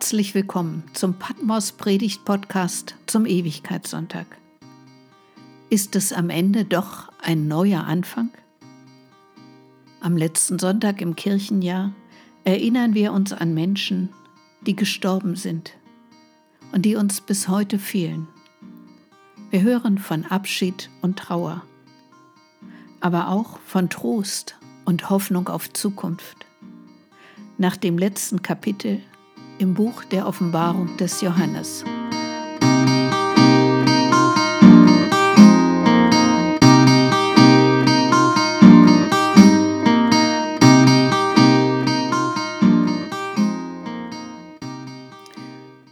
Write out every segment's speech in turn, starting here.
Herzlich willkommen zum Patmos Predigt Podcast zum Ewigkeitssonntag. Ist es am Ende doch ein neuer Anfang? Am letzten Sonntag im Kirchenjahr erinnern wir uns an Menschen, die gestorben sind und die uns bis heute fehlen. Wir hören von Abschied und Trauer, aber auch von Trost und Hoffnung auf Zukunft. Nach dem letzten Kapitel im Buch der Offenbarung des Johannes.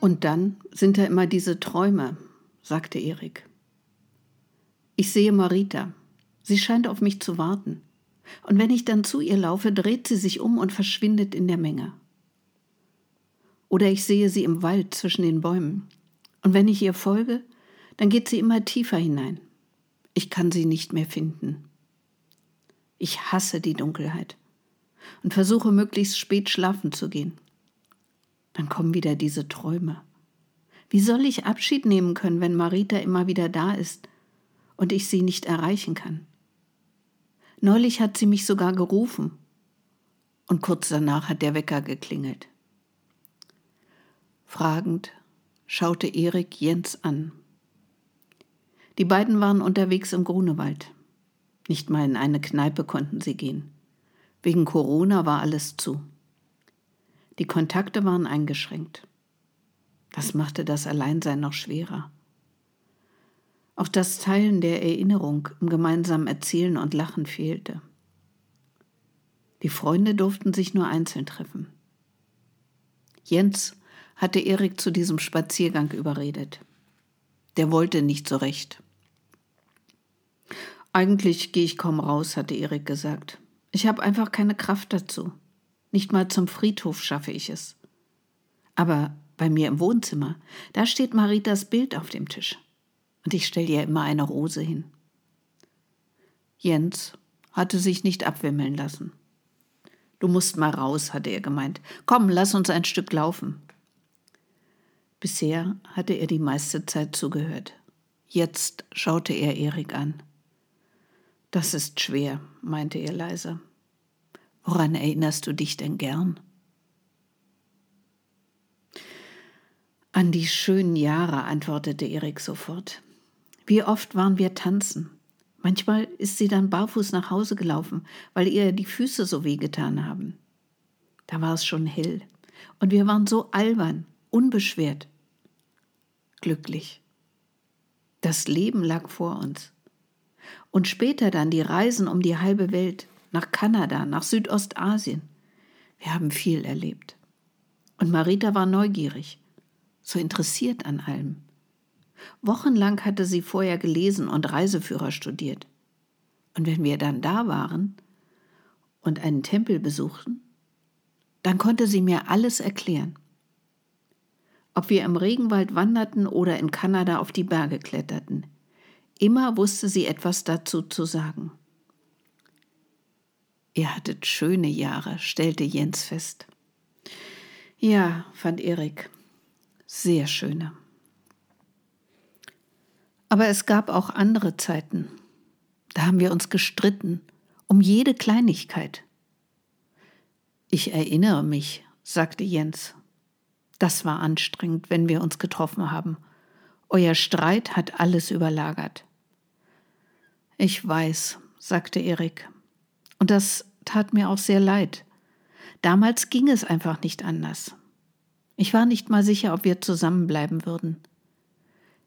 Und dann sind da immer diese Träume, sagte Erik. Ich sehe Marita. Sie scheint auf mich zu warten. Und wenn ich dann zu ihr laufe, dreht sie sich um und verschwindet in der Menge. Oder ich sehe sie im Wald zwischen den Bäumen. Und wenn ich ihr folge, dann geht sie immer tiefer hinein. Ich kann sie nicht mehr finden. Ich hasse die Dunkelheit und versuche möglichst spät schlafen zu gehen. Dann kommen wieder diese Träume. Wie soll ich Abschied nehmen können, wenn Marita immer wieder da ist und ich sie nicht erreichen kann? Neulich hat sie mich sogar gerufen und kurz danach hat der Wecker geklingelt. Fragend schaute Erik Jens an. Die beiden waren unterwegs im Grunewald. Nicht mal in eine Kneipe konnten sie gehen. Wegen Corona war alles zu. Die Kontakte waren eingeschränkt. Das machte das Alleinsein noch schwerer. Auch das Teilen der Erinnerung im gemeinsamen Erzählen und Lachen fehlte. Die Freunde durften sich nur einzeln treffen. Jens hatte Erik zu diesem Spaziergang überredet. Der wollte nicht so recht. Eigentlich gehe ich kaum raus, hatte Erik gesagt. Ich habe einfach keine Kraft dazu. Nicht mal zum Friedhof schaffe ich es. Aber bei mir im Wohnzimmer, da steht Maritas Bild auf dem Tisch. Und ich stelle ihr immer eine Rose hin. Jens hatte sich nicht abwimmeln lassen. Du musst mal raus, hatte er gemeint. Komm, lass uns ein Stück laufen. Bisher hatte er die meiste Zeit zugehört. Jetzt schaute er Erik an. Das ist schwer, meinte er leise. Woran erinnerst du dich denn gern? An die schönen Jahre, antwortete Erik sofort. Wie oft waren wir tanzen? Manchmal ist sie dann barfuß nach Hause gelaufen, weil ihr die Füße so wehgetan haben. Da war es schon hell und wir waren so albern unbeschwert, glücklich. Das Leben lag vor uns. Und später dann die Reisen um die halbe Welt, nach Kanada, nach Südostasien. Wir haben viel erlebt. Und Marita war neugierig, so interessiert an allem. Wochenlang hatte sie vorher gelesen und Reiseführer studiert. Und wenn wir dann da waren und einen Tempel besuchten, dann konnte sie mir alles erklären ob wir im Regenwald wanderten oder in Kanada auf die Berge kletterten. Immer wusste sie etwas dazu zu sagen. Ihr hattet schöne Jahre, stellte Jens fest. Ja, fand Erik, sehr schöne. Aber es gab auch andere Zeiten. Da haben wir uns gestritten, um jede Kleinigkeit. Ich erinnere mich, sagte Jens das war anstrengend, wenn wir uns getroffen haben. Euer Streit hat alles überlagert. Ich weiß, sagte Erik. Und das tat mir auch sehr leid. Damals ging es einfach nicht anders. Ich war nicht mal sicher, ob wir zusammenbleiben würden.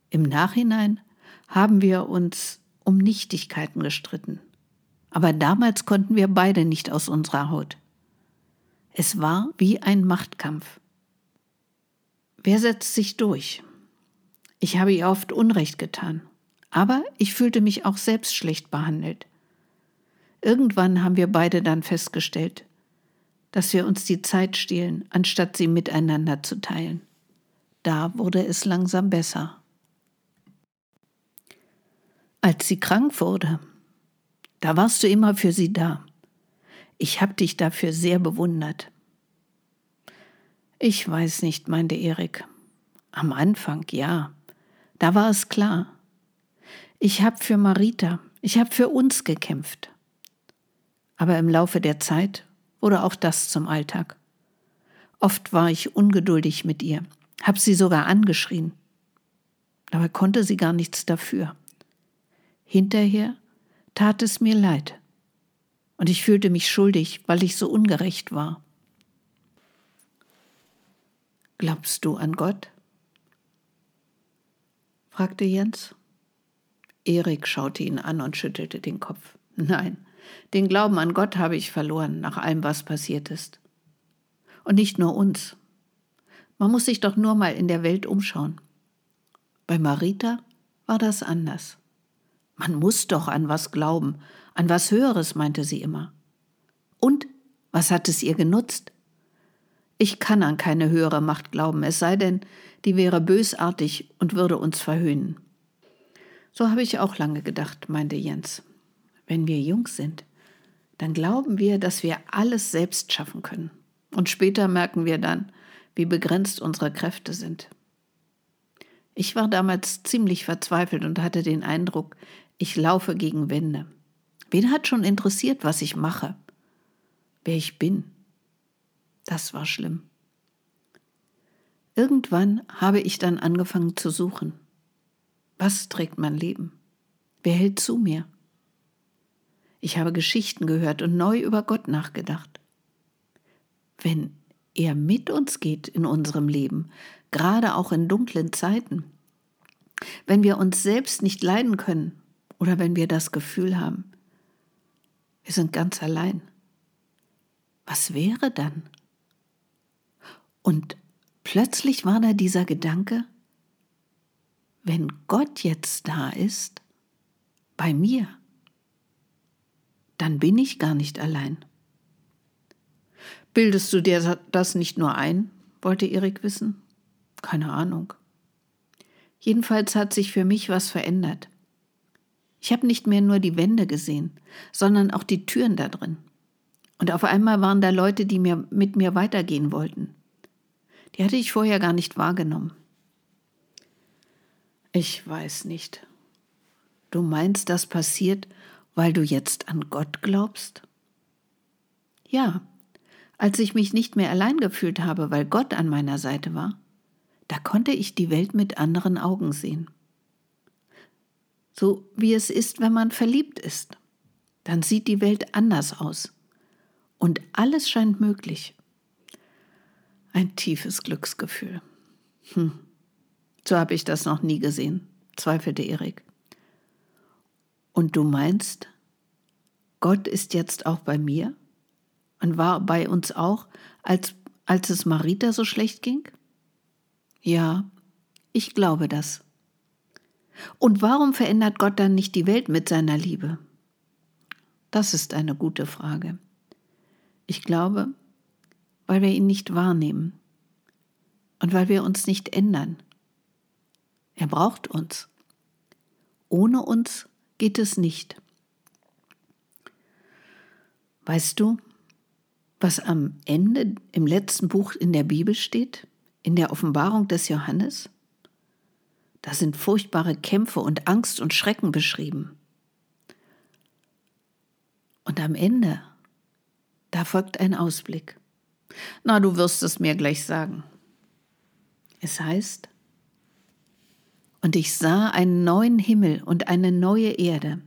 Im Nachhinein haben wir uns um Nichtigkeiten gestritten. Aber damals konnten wir beide nicht aus unserer Haut. Es war wie ein Machtkampf. Wer setzt sich durch? Ich habe ihr oft Unrecht getan, aber ich fühlte mich auch selbst schlecht behandelt. Irgendwann haben wir beide dann festgestellt, dass wir uns die Zeit stehlen, anstatt sie miteinander zu teilen. Da wurde es langsam besser. Als sie krank wurde, da warst du immer für sie da. Ich habe dich dafür sehr bewundert. Ich weiß nicht, meinte Erik. Am Anfang, ja. Da war es klar. Ich habe für Marita, ich habe für uns gekämpft. Aber im Laufe der Zeit wurde auch das zum Alltag. Oft war ich ungeduldig mit ihr, hab sie sogar angeschrien. Dabei konnte sie gar nichts dafür. Hinterher tat es mir leid. Und ich fühlte mich schuldig, weil ich so ungerecht war. Glaubst du an Gott? fragte Jens. Erik schaute ihn an und schüttelte den Kopf. Nein, den Glauben an Gott habe ich verloren, nach allem, was passiert ist. Und nicht nur uns. Man muss sich doch nur mal in der Welt umschauen. Bei Marita war das anders. Man muss doch an was glauben, an was Höheres, meinte sie immer. Und was hat es ihr genutzt? Ich kann an keine höhere Macht glauben, es sei denn, die wäre bösartig und würde uns verhöhnen. So habe ich auch lange gedacht, meinte Jens. Wenn wir jung sind, dann glauben wir, dass wir alles selbst schaffen können. Und später merken wir dann, wie begrenzt unsere Kräfte sind. Ich war damals ziemlich verzweifelt und hatte den Eindruck, ich laufe gegen Wände. Wen hat schon interessiert, was ich mache? Wer ich bin? Das war schlimm. Irgendwann habe ich dann angefangen zu suchen. Was trägt mein Leben? Wer hält zu mir? Ich habe Geschichten gehört und neu über Gott nachgedacht. Wenn er mit uns geht in unserem Leben, gerade auch in dunklen Zeiten, wenn wir uns selbst nicht leiden können oder wenn wir das Gefühl haben, wir sind ganz allein, was wäre dann? Und plötzlich war da dieser Gedanke, wenn Gott jetzt da ist, bei mir, dann bin ich gar nicht allein. Bildest du dir das nicht nur ein? wollte Erik wissen. Keine Ahnung. Jedenfalls hat sich für mich was verändert. Ich habe nicht mehr nur die Wände gesehen, sondern auch die Türen da drin. Und auf einmal waren da Leute, die mir mit mir weitergehen wollten. Die hatte ich vorher gar nicht wahrgenommen. Ich weiß nicht. Du meinst, das passiert, weil du jetzt an Gott glaubst? Ja, als ich mich nicht mehr allein gefühlt habe, weil Gott an meiner Seite war, da konnte ich die Welt mit anderen Augen sehen. So wie es ist, wenn man verliebt ist. Dann sieht die Welt anders aus. Und alles scheint möglich. Ein tiefes Glücksgefühl. Hm. So habe ich das noch nie gesehen, zweifelte Erik. Und du meinst, Gott ist jetzt auch bei mir und war bei uns auch, als, als es Marita so schlecht ging? Ja, ich glaube das. Und warum verändert Gott dann nicht die Welt mit seiner Liebe? Das ist eine gute Frage. Ich glaube, weil wir ihn nicht wahrnehmen und weil wir uns nicht ändern. Er braucht uns. Ohne uns geht es nicht. Weißt du, was am Ende im letzten Buch in der Bibel steht? in der Offenbarung des Johannes? Da sind furchtbare Kämpfe und Angst und Schrecken beschrieben. Und am Ende, da folgt ein Ausblick. Na, du wirst es mir gleich sagen. Es heißt, und ich sah einen neuen Himmel und eine neue Erde.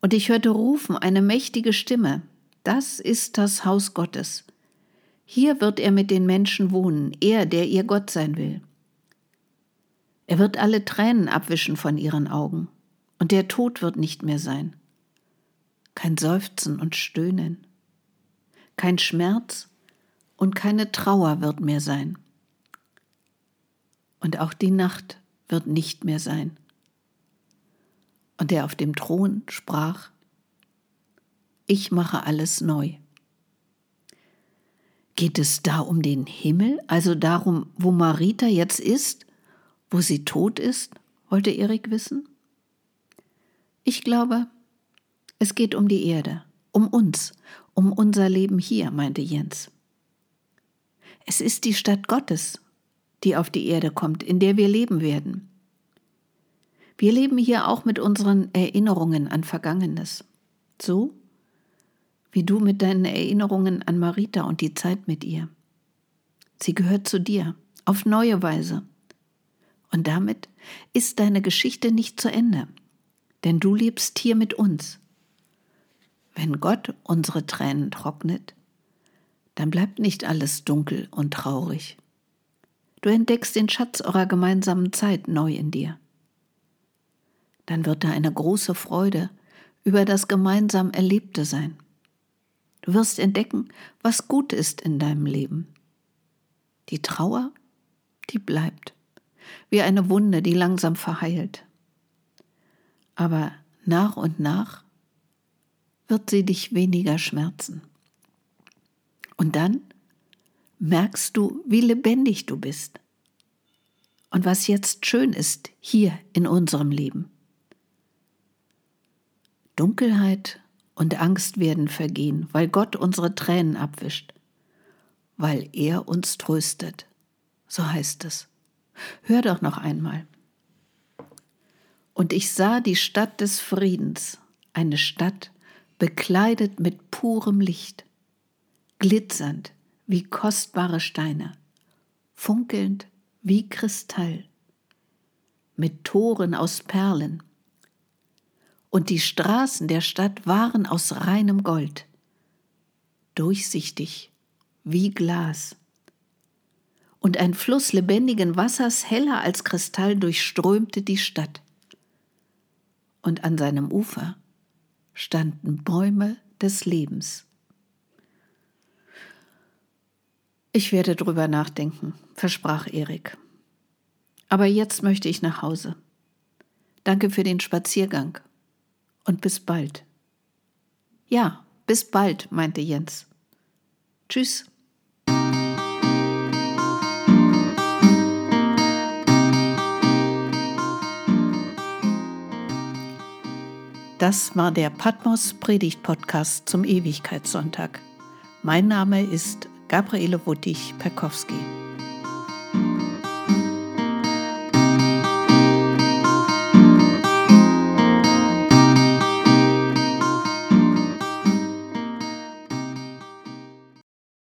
Und ich hörte rufen eine mächtige Stimme, das ist das Haus Gottes, hier wird er mit den Menschen wohnen, er, der ihr Gott sein will. Er wird alle Tränen abwischen von ihren Augen, und der Tod wird nicht mehr sein. Kein Seufzen und Stöhnen, kein Schmerz und keine Trauer wird mehr sein. Und auch die Nacht wird nicht mehr sein. Und der auf dem Thron sprach, ich mache alles neu. Geht es da um den Himmel, also darum, wo Marita jetzt ist, wo sie tot ist? wollte Erik wissen. Ich glaube, es geht um die Erde, um uns, um unser Leben hier, meinte Jens. Es ist die Stadt Gottes, die auf die Erde kommt, in der wir leben werden. Wir leben hier auch mit unseren Erinnerungen an Vergangenes. So wie du mit deinen Erinnerungen an Marita und die Zeit mit ihr. Sie gehört zu dir, auf neue Weise. Und damit ist deine Geschichte nicht zu Ende, denn du lebst hier mit uns. Wenn Gott unsere Tränen trocknet, dann bleibt nicht alles dunkel und traurig. Du entdeckst den Schatz eurer gemeinsamen Zeit neu in dir. Dann wird da eine große Freude über das gemeinsam Erlebte sein. Du wirst entdecken, was gut ist in deinem Leben. Die Trauer, die bleibt, wie eine Wunde, die langsam verheilt. Aber nach und nach wird sie dich weniger schmerzen. Und dann merkst du, wie lebendig du bist und was jetzt schön ist hier in unserem Leben. Dunkelheit und Angst werden vergehen, weil Gott unsere Tränen abwischt, weil er uns tröstet. So heißt es. Hör doch noch einmal. Und ich sah die Stadt des Friedens, eine Stadt bekleidet mit purem Licht, glitzernd wie kostbare Steine, funkelnd wie Kristall, mit Toren aus Perlen. Und die Straßen der Stadt waren aus reinem Gold, durchsichtig wie Glas. Und ein Fluss lebendigen Wassers, heller als Kristall, durchströmte die Stadt. Und an seinem Ufer standen Bäume des Lebens. Ich werde drüber nachdenken, versprach Erik. Aber jetzt möchte ich nach Hause. Danke für den Spaziergang und bis bald. Ja, bis bald, meinte Jens. Tschüss. Das war der Patmos Predigt Podcast zum Ewigkeitssonntag. Mein Name ist Gabriele Wuttig-Perkowski.